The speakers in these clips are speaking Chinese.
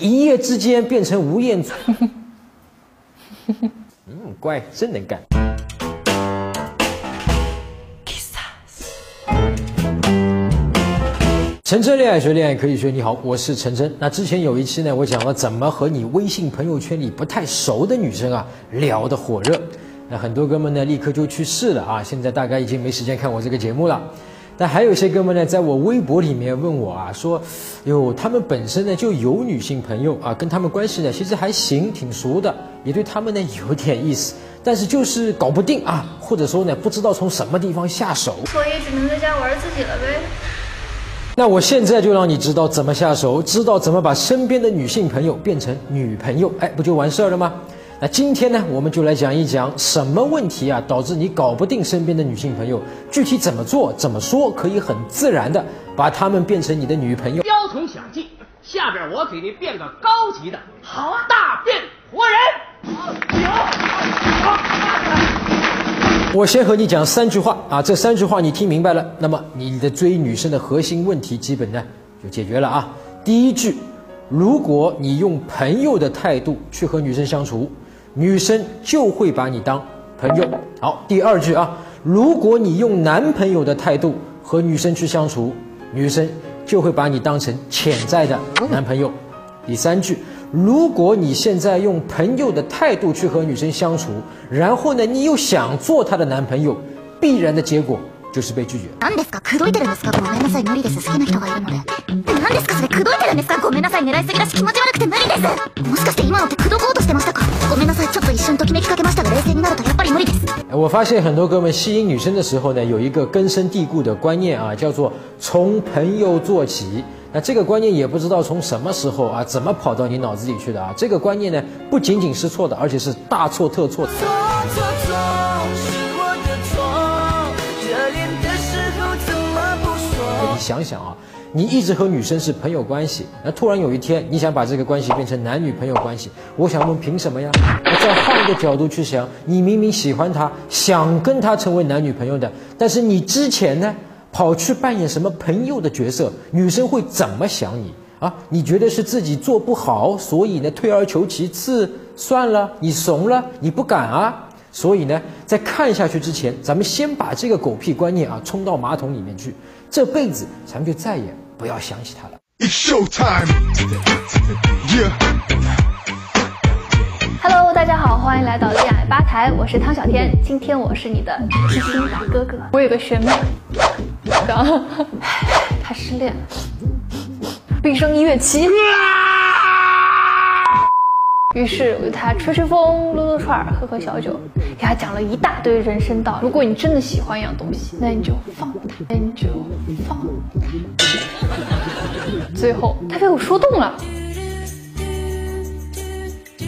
一夜之间变成吴彦祖。嗯，乖，真能干。陈真恋爱学恋爱可以学，你好，我是陈真。那之前有一期呢，我讲了怎么和你微信朋友圈里不太熟的女生啊聊得火热。那很多哥们呢立刻就去试了啊，现在大概已经没时间看我这个节目了。但还有一些哥们呢，在我微博里面问我啊，说，哟，他们本身呢就有女性朋友啊，跟他们关系呢其实还行，挺熟的，也对他们呢有点意思，但是就是搞不定啊，或者说呢不知道从什么地方下手，所以只能在家玩自己了呗。那我现在就让你知道怎么下手，知道怎么把身边的女性朋友变成女朋友，哎，不就完事儿了吗？那今天呢，我们就来讲一讲什么问题啊导致你搞不定身边的女性朋友，具体怎么做、怎么说可以很自然的把她们变成你的女朋友。雕虫小技，下边我给你变个高级的。好啊，大变活人。我先和你讲三句话啊，这三句话你听明白了，那么你的追女生的核心问题基本呢就解决了啊。第一句，如果你用朋友的态度去和女生相处。女生就会把你当朋友。好，第二句啊，如果你用男朋友的态度和女生去相处，女生就会把你当成潜在的男朋友。第三句，如果你现在用朋友的态度去和女生相处，然后呢，你又想做她的男朋友，必然的结果。就是被拒绝。何ですか？口説いてるんですか？ごめんなさい、無理です。好きな人がいるので。何ですか？それ口説いてるんですか？ごめんなさい、狙いすぎだし気持ち悪くて無理です。もしかして今のって口説こうとしてましたか？ごめんなさい、ちょっと一瞬ときめきかけましたが冷静になるとやっぱり無理です。我发现很多哥们吸引女生的时候呢，有一个根深蒂固的观念啊，叫做从朋友做起。那这个观念也不知道从什么时候啊，怎么跑到你脑子里去的啊？这个观念呢，不仅仅是错的，而且是大错特错。错错错。 想想啊，你一直和女生是朋友关系，那突然有一天你想把这个关系变成男女朋友关系，我想问凭什么呀？那再换一个角度去想，你明明喜欢她，想跟她成为男女朋友的，但是你之前呢跑去扮演什么朋友的角色，女生会怎么想你啊？你觉得是自己做不好，所以呢退而求其次，算了，你怂了，你不敢啊？所以呢，在看下去之前，咱们先把这个狗屁观念啊冲到马桶里面去，这辈子咱们就再也不要想起他了。It's show time. Hello，大家好，欢迎来到恋爱吧台，我是汤小天，今天我是你的知心大哥哥。我有个学妹，刚，她失恋了，毕生一月期。于是我就他吹吹风、撸撸串、喝喝小酒，给他讲了一大堆人生道理。如果你真的喜欢一样东西，那你就放他，那你就放他。最后他被我说动了，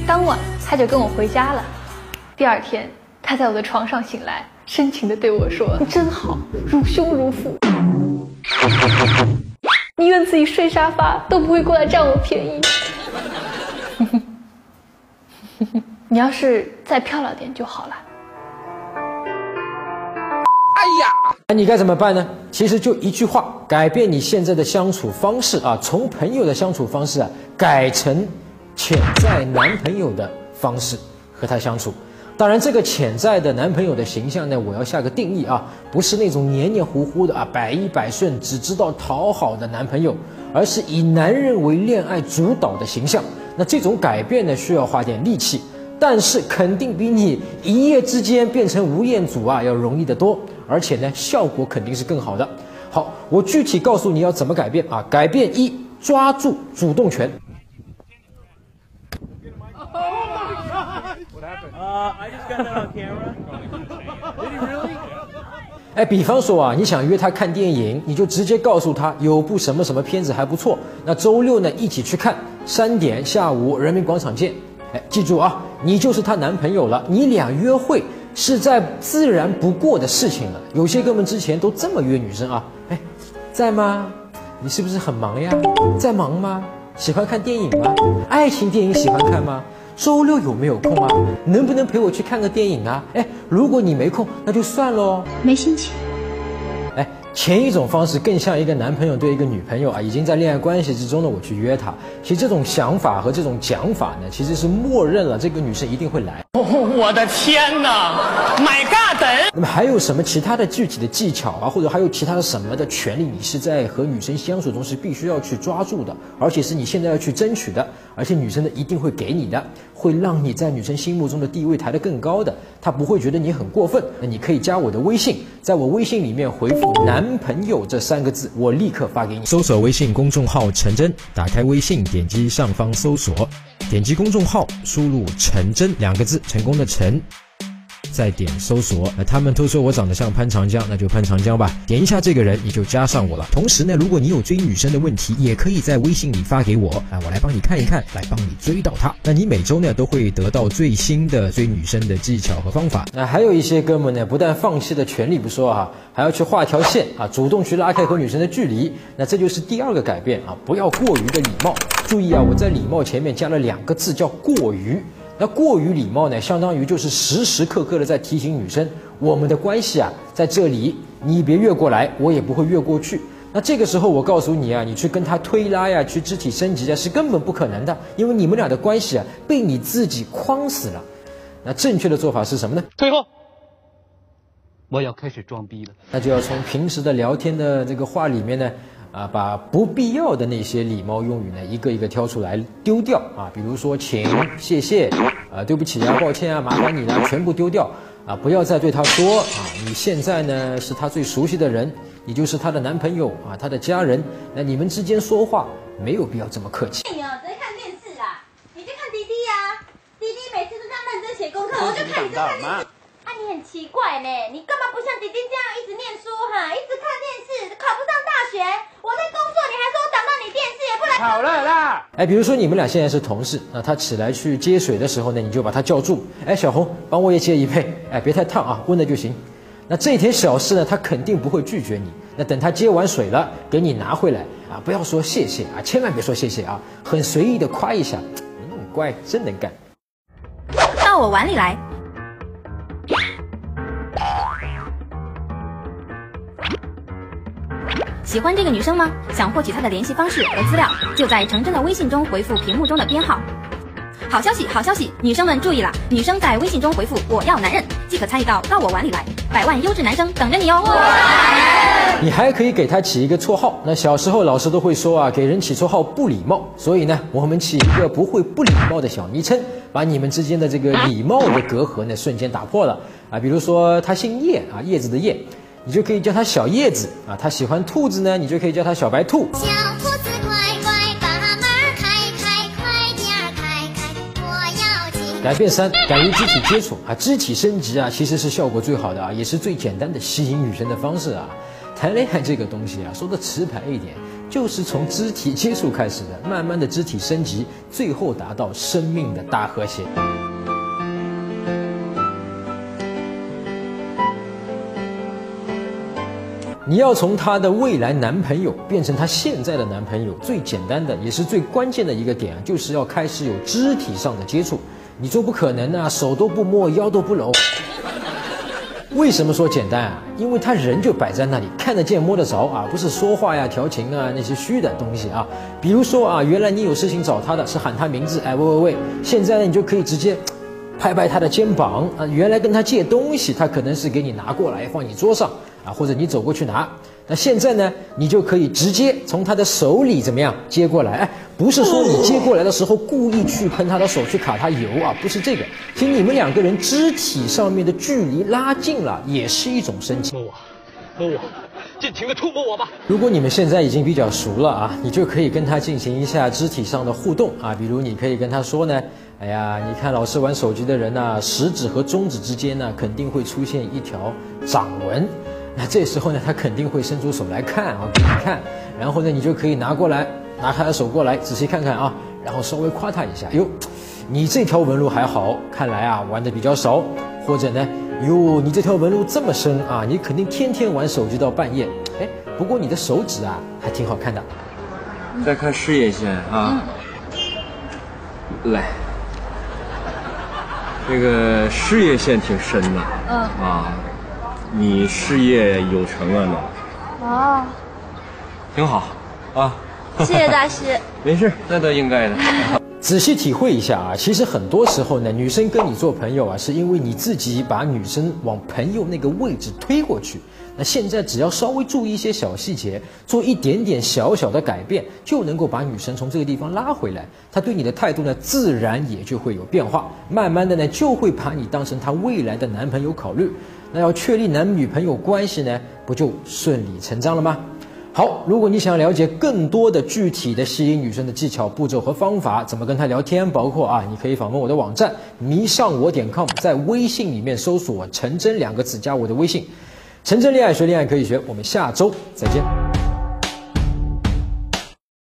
当晚他就跟我回家了。第二天他在我的床上醒来，深情的对我说：“你真好，如兄如父，宁愿自己睡沙发，都不会过来占我便宜。” 你要是再漂亮点就好了。哎呀，那你该怎么办呢？其实就一句话，改变你现在的相处方式啊，从朋友的相处方式啊，改成潜在男朋友的方式和他相处。当然，这个潜在的男朋友的形象呢，我要下个定义啊，不是那种黏黏糊糊的啊，百依百顺，只知道讨好的男朋友，而是以男人为恋爱主导的形象。那这种改变呢，需要花点力气，但是肯定比你一夜之间变成吴彦祖啊要容易得多，而且呢，效果肯定是更好的。好，我具体告诉你要怎么改变啊？改变一，抓住主动权。哎，比方说啊，你想约他看电影，你就直接告诉他有部什么什么片子还不错，那周六呢一起去看，三点下午人民广场见。哎，记住啊，你就是她男朋友了，你俩约会是在自然不过的事情了。有些哥们之前都这么约女生啊，哎，在吗？你是不是很忙呀？在忙吗？喜欢看电影吗？爱情电影喜欢看吗？周六有没有空啊？能不能陪我去看个电影啊？哎，如果你没空，那就算喽。没心情。哎，前一种方式更像一个男朋友对一个女朋友啊，已经在恋爱关系之中的，我去约她。其实这种想法和这种讲法呢，其实是默认了这个女生一定会来。哦我的天哪，My God！那么还有什么其他的具体的技巧啊，或者还有其他的什么的权利，你是在和女生相处中是必须要去抓住的，而且是你现在要去争取的，而且女生呢一定会给你的，会让你在女生心目中的地位抬得更高的，她不会觉得你很过分。那你可以加我的微信，在我微信里面回复“男朋友”这三个字，我立刻发给你。搜索微信公众号“陈真”，打开微信，点击上方搜索。点击公众号，输入“陈真”两个字，成功的陈，再点搜索。那他们都说我长得像潘长江，那就潘长江吧。点一下这个人，你就加上我了。同时呢，如果你有追女生的问题，也可以在微信里发给我，啊，我来帮你看一看，来帮你追到她。那你每周呢都会得到最新的追女生的技巧和方法。那还有一些哥们呢，不但放弃了权利不说哈，还要去画条线啊，主动去拉开和女生的距离。那这就是第二个改变啊，不要过于的礼貌。注意啊，我在礼貌前面加了两个字，叫过于。那过于礼貌呢，相当于就是时时刻刻的在提醒女生，我们的关系啊，在这里，你别越过来，我也不会越过去。那这个时候，我告诉你啊，你去跟他推拉呀，去肢体升级啊，是根本不可能的，因为你们俩的关系啊，被你自己框死了。那正确的做法是什么呢？退后，我要开始装逼了。那就要从平时的聊天的这个话里面呢。啊，把不必要的那些礼貌用语呢，一个一个挑出来丢掉啊，比如说请、谢谢，啊，对不起啊，抱歉啊，麻烦你了，全部丢掉啊，不要再对他说啊，你现在呢是他最熟悉的人，你就是他的男朋友啊，他的家人，那你们之间说话没有必要这么客气。你啊，在看电视啦，你就看滴滴呀，滴滴每次都在认真写功课，我就看你在看电视。你很奇怪呢，你干嘛不像滴滴这样一直念书哈，一直看电视，考不上大学？我在工作，你还说我挡到你电视，也不来。好了啦！哎，比如说你们俩现在是同事，那他起来去接水的时候呢，你就把他叫住。哎，小红，帮我也接一杯。哎，别太烫啊，温的就行。那这点小事呢，他肯定不会拒绝你。那等他接完水了，给你拿回来啊，不要说谢谢啊，千万别说谢谢啊，很随意的夸一下。嗯，乖，真能干。到我碗里来。喜欢这个女生吗？想获取她的联系方式和资料，就在程真的微信中回复屏幕中的编号。好消息，好消息，女生们注意了，女生在微信中回复“我要男人”，即可参与到到我碗里来，百万优质男生等着你哦。你还可以给他起一个绰号。那小时候老师都会说啊，给人起绰号不礼貌，所以呢，我们起一个不会不礼貌的小昵称，把你们之间的这个礼貌的隔阂呢瞬间打破了啊。比如说他姓叶啊，叶子的叶。你就可以叫它小叶子啊，他喜欢兔子呢，你就可以叫它小白兔。小兔子乖乖，把门开开，快点开开，我要进。改变三，敢于肢体接触啊，肢体升级啊，其实是效果最好的啊，也是最简单的吸引女生的方式啊。谈恋爱这个东西啊，说的直白一点，就是从肢体接触开始的，慢慢的肢体升级，最后达到生命的大和谐。你要从她的未来男朋友变成她现在的男朋友，最简单的也是最关键的一个点，就是要开始有肢体上的接触。你说不可能啊，手都不摸，腰都不搂。为什么说简单啊？因为他人就摆在那里，看得见摸得着啊，不是说话呀、调情啊那些虚的东西啊。比如说啊，原来你有事情找他的是喊他名字，哎喂喂喂，现在呢你就可以直接拍拍他的肩膀啊。原来跟他借东西，他可能是给你拿过来放你桌上。啊，或者你走过去拿，那现在呢，你就可以直接从他的手里怎么样接过来？哎，不是说你接过来的时候故意去喷他的手去卡他油啊，不是这个。其实你们两个人肢体上面的距离拉近了，也是一种升级。摸我，摸我，尽情的触摸我吧。如果你们现在已经比较熟了啊，你就可以跟他进行一下肢体上的互动啊，比如你可以跟他说呢，哎呀，你看老是玩手机的人呢，食指和中指之间呢，肯定会出现一条掌纹。那这时候呢，他肯定会伸出手来看啊，给你看，然后呢，你就可以拿过来，拿他的手过来，仔细看看啊，然后稍微夸他一下，哟，你这条纹路还好，看来啊玩的比较少，或者呢，哟，你这条纹路这么深啊，你肯定天天玩手机到半夜，哎，不过你的手指啊还挺好看的。再看事业线啊，来，这个事业线挺深的，嗯啊。你事业有成了呢，哦，挺好啊。谢谢大师。没事，那都应该的。仔细体会一下啊，其实很多时候呢，女生跟你做朋友啊，是因为你自己把女生往朋友那个位置推过去。那现在只要稍微注意一些小细节，做一点点小小的改变，就能够把女生从这个地方拉回来。她对你的态度呢，自然也就会有变化。慢慢的呢，就会把你当成她未来的男朋友考虑。那要确立男女朋友关系呢，不就顺理成章了吗？好，如果你想了解更多的具体的吸引女生的技巧、步骤和方法，怎么跟她聊天，包括啊，你可以访问我的网站迷上我点 com，在微信里面搜索“陈真”两个字，加我的微信。陈真恋爱学，恋爱可以学。我们下周再见。